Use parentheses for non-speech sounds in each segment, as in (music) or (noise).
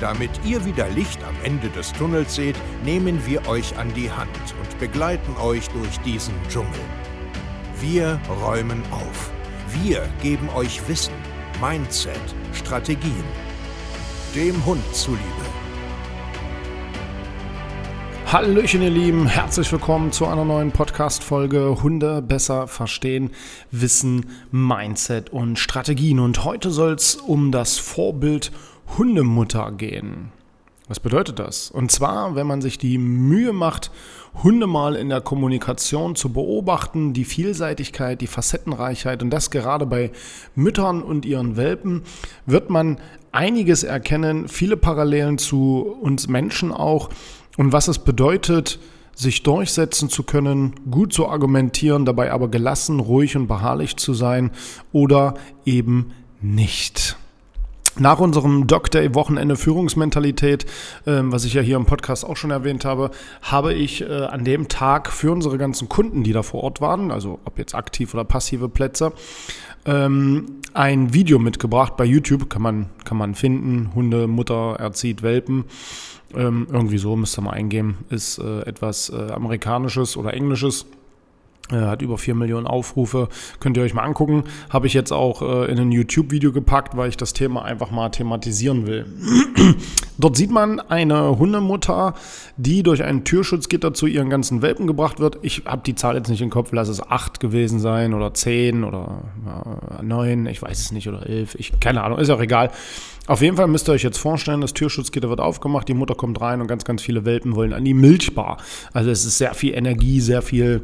Damit ihr wieder Licht am Ende des Tunnels seht, nehmen wir euch an die Hand und begleiten euch durch diesen Dschungel. Wir räumen auf. Wir geben euch Wissen, Mindset, Strategien. Dem Hund zuliebe. Hallöchen, ihr Lieben, herzlich willkommen zu einer neuen Podcast-Folge Hunde besser verstehen, Wissen, Mindset und Strategien. Und heute soll es um das Vorbild Hundemutter gehen. Was bedeutet das? Und zwar, wenn man sich die Mühe macht, Hunde mal in der Kommunikation zu beobachten, die Vielseitigkeit, die Facettenreichheit und das gerade bei Müttern und ihren Welpen, wird man einiges erkennen, viele Parallelen zu uns Menschen auch und was es bedeutet, sich durchsetzen zu können, gut zu argumentieren, dabei aber gelassen, ruhig und beharrlich zu sein oder eben nicht. Nach unserem Dr. Wochenende Führungsmentalität, ähm, was ich ja hier im Podcast auch schon erwähnt habe, habe ich äh, an dem Tag für unsere ganzen Kunden, die da vor Ort waren, also ob jetzt aktiv oder passive Plätze, ähm, ein Video mitgebracht bei YouTube, kann man, kann man finden, Hunde, Mutter erzieht Welpen. Ähm, irgendwie so müsst ihr mal eingeben, ist äh, etwas äh, Amerikanisches oder Englisches hat über 4 Millionen Aufrufe. Könnt ihr euch mal angucken. Habe ich jetzt auch äh, in ein YouTube-Video gepackt, weil ich das Thema einfach mal thematisieren will. (clears throat) Dort sieht man eine Hundemutter, die durch ein Türschutzgitter zu ihren ganzen Welpen gebracht wird. Ich habe die Zahl jetzt nicht im Kopf, lass es 8 gewesen sein oder 10 oder äh, 9, ich weiß es nicht, oder 11. Ich, keine Ahnung, ist auch egal. Auf jeden Fall müsst ihr euch jetzt vorstellen, das Türschutzgitter wird aufgemacht, die Mutter kommt rein und ganz, ganz viele Welpen wollen an die Milchbar. Also es ist sehr viel Energie, sehr viel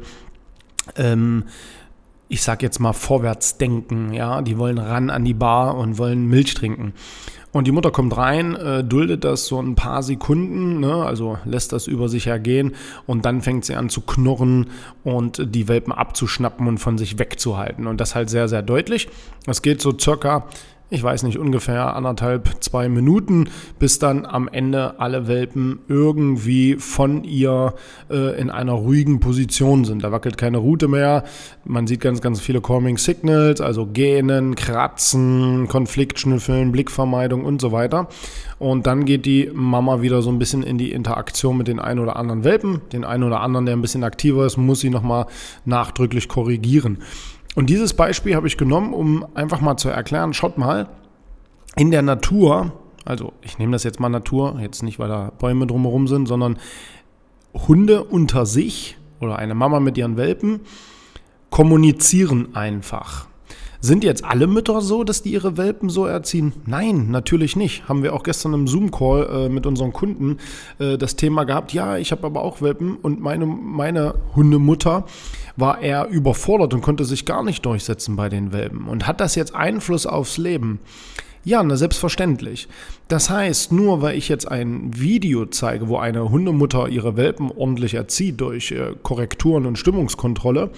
ähm, ich sag jetzt mal, vorwärts denken. Ja, die wollen ran an die Bar und wollen Milch trinken. Und die Mutter kommt rein, äh, duldet das so ein paar Sekunden, ne, also lässt das über sich ergehen und dann fängt sie an zu knurren und die Welpen abzuschnappen und von sich wegzuhalten. Und das halt sehr, sehr deutlich. Das geht so circa ich weiß nicht, ungefähr anderthalb, zwei Minuten, bis dann am Ende alle Welpen irgendwie von ihr äh, in einer ruhigen Position sind. Da wackelt keine Route mehr. Man sieht ganz, ganz viele Calming Signals, also Gähnen, Kratzen, Konfliktschnüffeln, Blickvermeidung und so weiter. Und dann geht die Mama wieder so ein bisschen in die Interaktion mit den einen oder anderen Welpen. Den einen oder anderen, der ein bisschen aktiver ist, muss sie nochmal nachdrücklich korrigieren. Und dieses Beispiel habe ich genommen, um einfach mal zu erklären, schaut mal, in der Natur, also ich nehme das jetzt mal Natur, jetzt nicht, weil da Bäume drumherum sind, sondern Hunde unter sich oder eine Mama mit ihren Welpen kommunizieren einfach. Sind jetzt alle Mütter so, dass die ihre Welpen so erziehen? Nein, natürlich nicht. Haben wir auch gestern im Zoom-Call äh, mit unseren Kunden äh, das Thema gehabt. Ja, ich habe aber auch Welpen und meine, meine Hundemutter war eher überfordert und konnte sich gar nicht durchsetzen bei den Welpen. Und hat das jetzt Einfluss aufs Leben? Ja, na selbstverständlich. Das heißt, nur weil ich jetzt ein Video zeige, wo eine Hundemutter ihre Welpen ordentlich erzieht durch äh, Korrekturen und Stimmungskontrolle,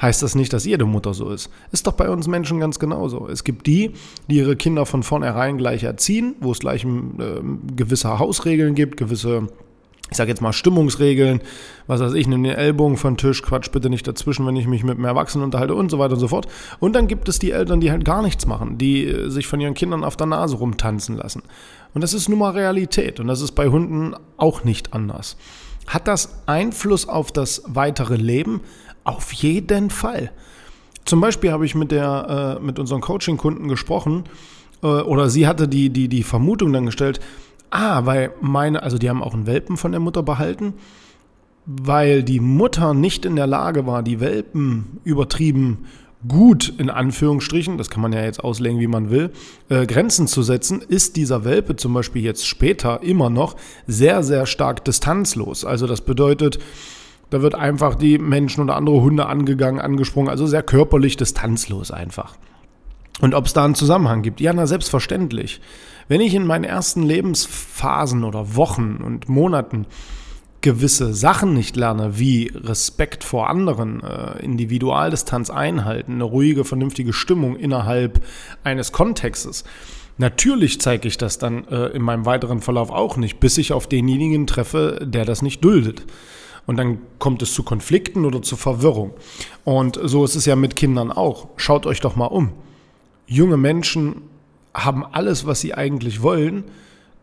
heißt das nicht, dass jede Mutter so ist. Ist doch bei uns Menschen ganz genauso. Es gibt die, die ihre Kinder von vornherein gleich erziehen, wo es gleich äh, gewisse Hausregeln gibt, gewisse ich sage jetzt mal Stimmungsregeln, was weiß ich, nimm den Ellbogen von Tisch, quatsch bitte nicht dazwischen, wenn ich mich mit einem Erwachsenen unterhalte und so weiter und so fort. Und dann gibt es die Eltern, die halt gar nichts machen, die äh, sich von ihren Kindern auf der Nase rumtanzen lassen. Und das ist nun mal Realität und das ist bei Hunden auch nicht anders. Hat das Einfluss auf das weitere Leben? Auf jeden Fall. Zum Beispiel habe ich mit, der, äh, mit unseren Coaching-Kunden gesprochen äh, oder sie hatte die, die, die Vermutung dann gestellt, Ah, weil meine, also die haben auch einen Welpen von der Mutter behalten, weil die Mutter nicht in der Lage war, die Welpen übertrieben gut in Anführungsstrichen, das kann man ja jetzt auslegen, wie man will, äh, Grenzen zu setzen, ist dieser Welpe zum Beispiel jetzt später immer noch sehr, sehr stark distanzlos. Also das bedeutet, da wird einfach die Menschen oder andere Hunde angegangen, angesprungen, also sehr körperlich distanzlos einfach. Und ob es da einen Zusammenhang gibt? Ja, na selbstverständlich. Wenn ich in meinen ersten Lebensphasen oder Wochen und Monaten gewisse Sachen nicht lerne, wie Respekt vor anderen, äh, Individualdistanz einhalten, eine ruhige, vernünftige Stimmung innerhalb eines Kontextes, Natürlich zeige ich das dann äh, in meinem weiteren Verlauf auch nicht, bis ich auf denjenigen treffe, der das nicht duldet. Und dann kommt es zu Konflikten oder zu Verwirrung. Und so ist es ja mit Kindern auch. Schaut euch doch mal um. Junge Menschen haben alles, was sie eigentlich wollen,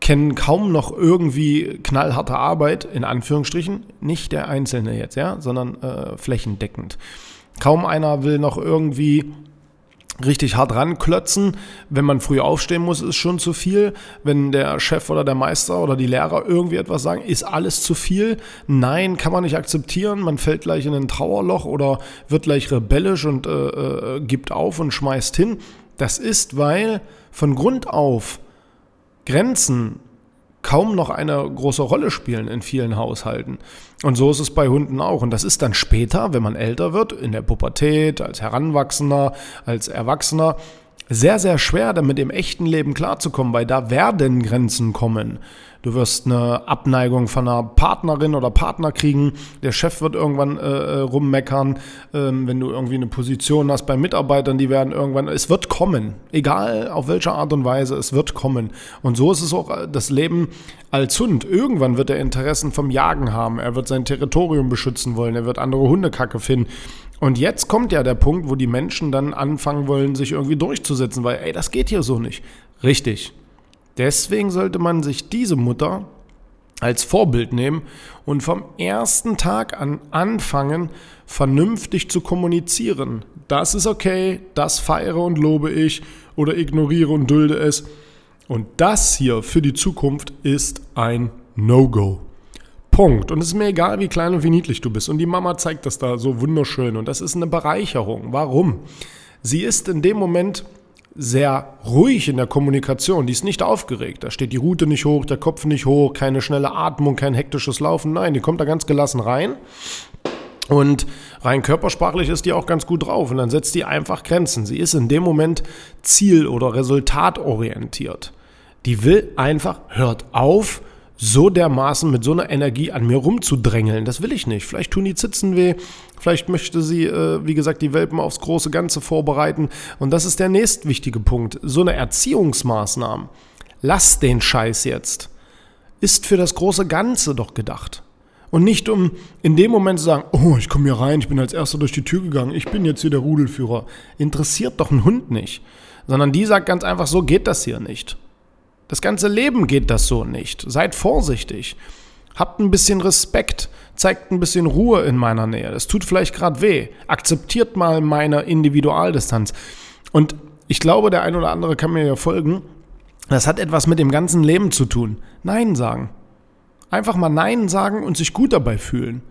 kennen kaum noch irgendwie knallharte Arbeit, in Anführungsstrichen, nicht der Einzelne jetzt, ja, sondern äh, flächendeckend. Kaum einer will noch irgendwie richtig hart ranklötzen. Wenn man früh aufstehen muss, ist schon zu viel. Wenn der Chef oder der Meister oder die Lehrer irgendwie etwas sagen, ist alles zu viel. Nein, kann man nicht akzeptieren. Man fällt gleich in ein Trauerloch oder wird gleich rebellisch und äh, äh, gibt auf und schmeißt hin. Das ist, weil von Grund auf Grenzen kaum noch eine große Rolle spielen in vielen Haushalten. Und so ist es bei Hunden auch. Und das ist dann später, wenn man älter wird, in der Pubertät, als Heranwachsender, als Erwachsener, sehr, sehr schwer, damit im echten Leben klarzukommen, weil da werden Grenzen kommen. Du wirst eine Abneigung von einer Partnerin oder Partner kriegen. Der Chef wird irgendwann äh, äh, rummeckern. Ähm, wenn du irgendwie eine Position hast bei Mitarbeitern, die werden irgendwann, es wird kommen. Egal auf welche Art und Weise, es wird kommen. Und so ist es auch äh, das Leben als Hund. Irgendwann wird er Interessen vom Jagen haben. Er wird sein Territorium beschützen wollen. Er wird andere Hundekacke finden. Und jetzt kommt ja der Punkt, wo die Menschen dann anfangen wollen, sich irgendwie durchzusetzen, weil, ey, das geht hier so nicht. Richtig. Deswegen sollte man sich diese Mutter als Vorbild nehmen und vom ersten Tag an anfangen, vernünftig zu kommunizieren. Das ist okay, das feiere und lobe ich oder ignoriere und dulde es. Und das hier für die Zukunft ist ein No-Go. Punkt. Und es ist mir egal, wie klein und wie niedlich du bist. Und die Mama zeigt das da so wunderschön. Und das ist eine Bereicherung. Warum? Sie ist in dem Moment sehr ruhig in der Kommunikation. Die ist nicht aufgeregt. Da steht die Rute nicht hoch, der Kopf nicht hoch, keine schnelle Atmung, kein hektisches Laufen. Nein, die kommt da ganz gelassen rein. Und rein körpersprachlich ist die auch ganz gut drauf. Und dann setzt die einfach Grenzen. Sie ist in dem Moment ziel- oder resultatorientiert. Die will einfach, hört auf, so dermaßen mit so einer Energie an mir rumzudrängeln. Das will ich nicht. Vielleicht tun die Zitzen weh, vielleicht möchte sie, äh, wie gesagt, die Welpen aufs große Ganze vorbereiten. Und das ist der nächst wichtige Punkt. So eine Erziehungsmaßnahme. Lass den Scheiß jetzt. Ist für das große Ganze doch gedacht. Und nicht um in dem Moment zu sagen, oh, ich komme hier rein, ich bin als erster durch die Tür gegangen, ich bin jetzt hier der Rudelführer. Interessiert doch ein Hund nicht. Sondern die sagt ganz einfach, so geht das hier nicht. Das ganze Leben geht das so nicht. Seid vorsichtig. Habt ein bisschen Respekt. Zeigt ein bisschen Ruhe in meiner Nähe. Das tut vielleicht gerade weh. Akzeptiert mal meine Individualdistanz. Und ich glaube, der ein oder andere kann mir ja folgen. Das hat etwas mit dem ganzen Leben zu tun. Nein sagen. Einfach mal Nein sagen und sich gut dabei fühlen.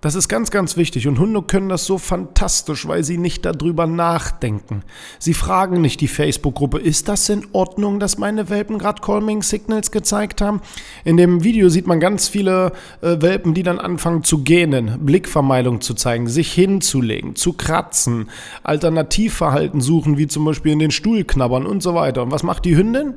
Das ist ganz, ganz wichtig. Und Hunde können das so fantastisch, weil sie nicht darüber nachdenken. Sie fragen nicht die Facebook-Gruppe, ist das in Ordnung, dass meine Welpen gerade Calming Signals gezeigt haben? In dem Video sieht man ganz viele äh, Welpen, die dann anfangen zu gähnen, Blickvermeidung zu zeigen, sich hinzulegen, zu kratzen, Alternativverhalten suchen, wie zum Beispiel in den Stuhl knabbern und so weiter. Und was macht die Hündin?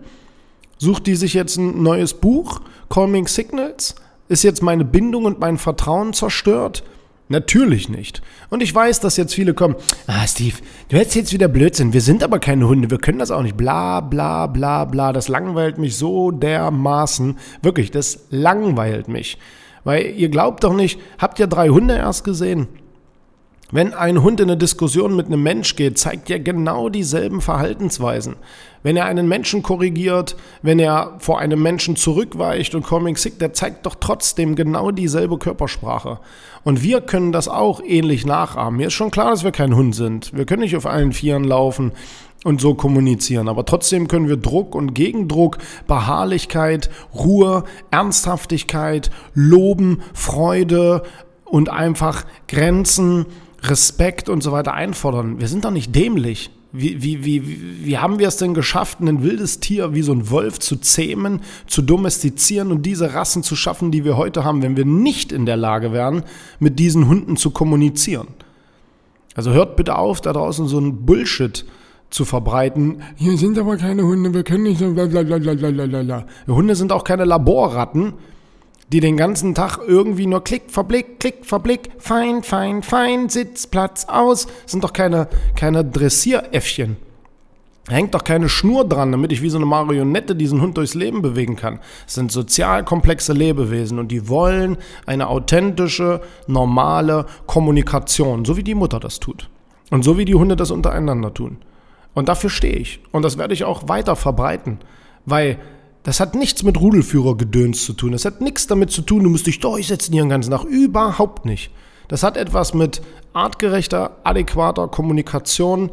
Sucht die sich jetzt ein neues Buch, Calming Signals? Ist jetzt meine Bindung und mein Vertrauen zerstört? Natürlich nicht. Und ich weiß, dass jetzt viele kommen, ah Steve, du hättest jetzt wieder Blödsinn, wir sind aber keine Hunde, wir können das auch nicht, bla bla bla bla, das langweilt mich so dermaßen, wirklich, das langweilt mich. Weil ihr glaubt doch nicht, habt ihr drei Hunde erst gesehen? Wenn ein Hund in eine Diskussion mit einem Mensch geht, zeigt er genau dieselben Verhaltensweisen. Wenn er einen Menschen korrigiert, wenn er vor einem Menschen zurückweicht und Calming Sick, der zeigt doch trotzdem genau dieselbe Körpersprache. Und wir können das auch ähnlich nachahmen. Mir ist schon klar, dass wir kein Hund sind. Wir können nicht auf allen Vieren laufen und so kommunizieren. Aber trotzdem können wir Druck und Gegendruck, Beharrlichkeit, Ruhe, Ernsthaftigkeit, Loben, Freude und einfach Grenzen, Respekt und so weiter einfordern. Wir sind doch nicht dämlich. Wie, wie, wie, wie haben wir es denn geschafft, ein wildes Tier wie so ein Wolf zu zähmen, zu domestizieren und diese Rassen zu schaffen, die wir heute haben, wenn wir nicht in der Lage wären, mit diesen Hunden zu kommunizieren? Also hört bitte auf, da draußen so ein Bullshit zu verbreiten. Hier sind aber keine Hunde, wir können nicht so blablabla. Hunde sind auch keine Laborratten, die den ganzen Tag irgendwie nur Klick, Verblick, Klick, Verblick, fein, fein, fein, Sitz, Platz, aus, sind doch keine, keine Dressieräffchen. Hängt doch keine Schnur dran, damit ich wie so eine Marionette diesen Hund durchs Leben bewegen kann. Es sind sozial komplexe Lebewesen und die wollen eine authentische, normale Kommunikation, so wie die Mutter das tut. Und so wie die Hunde das untereinander tun. Und dafür stehe ich. Und das werde ich auch weiter verbreiten. Weil das hat nichts mit Rudelführergedöns zu tun. Das hat nichts damit zu tun, du musst dich durchsetzen hier den ganzen Tag. Überhaupt nicht. Das hat etwas mit artgerechter, adäquater Kommunikation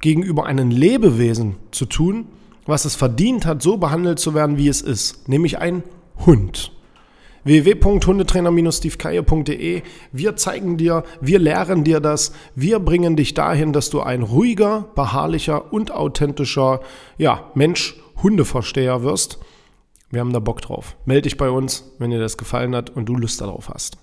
gegenüber einem Lebewesen zu tun, was es verdient hat, so behandelt zu werden, wie es ist, nämlich ein Hund www.hundetrainer-stevekeier.de. Wir zeigen dir, wir lehren dir das, wir bringen dich dahin, dass du ein ruhiger, beharrlicher und authentischer ja, Mensch, Hundeversteher wirst. Wir haben da Bock drauf. Melde dich bei uns, wenn dir das gefallen hat und du Lust darauf hast.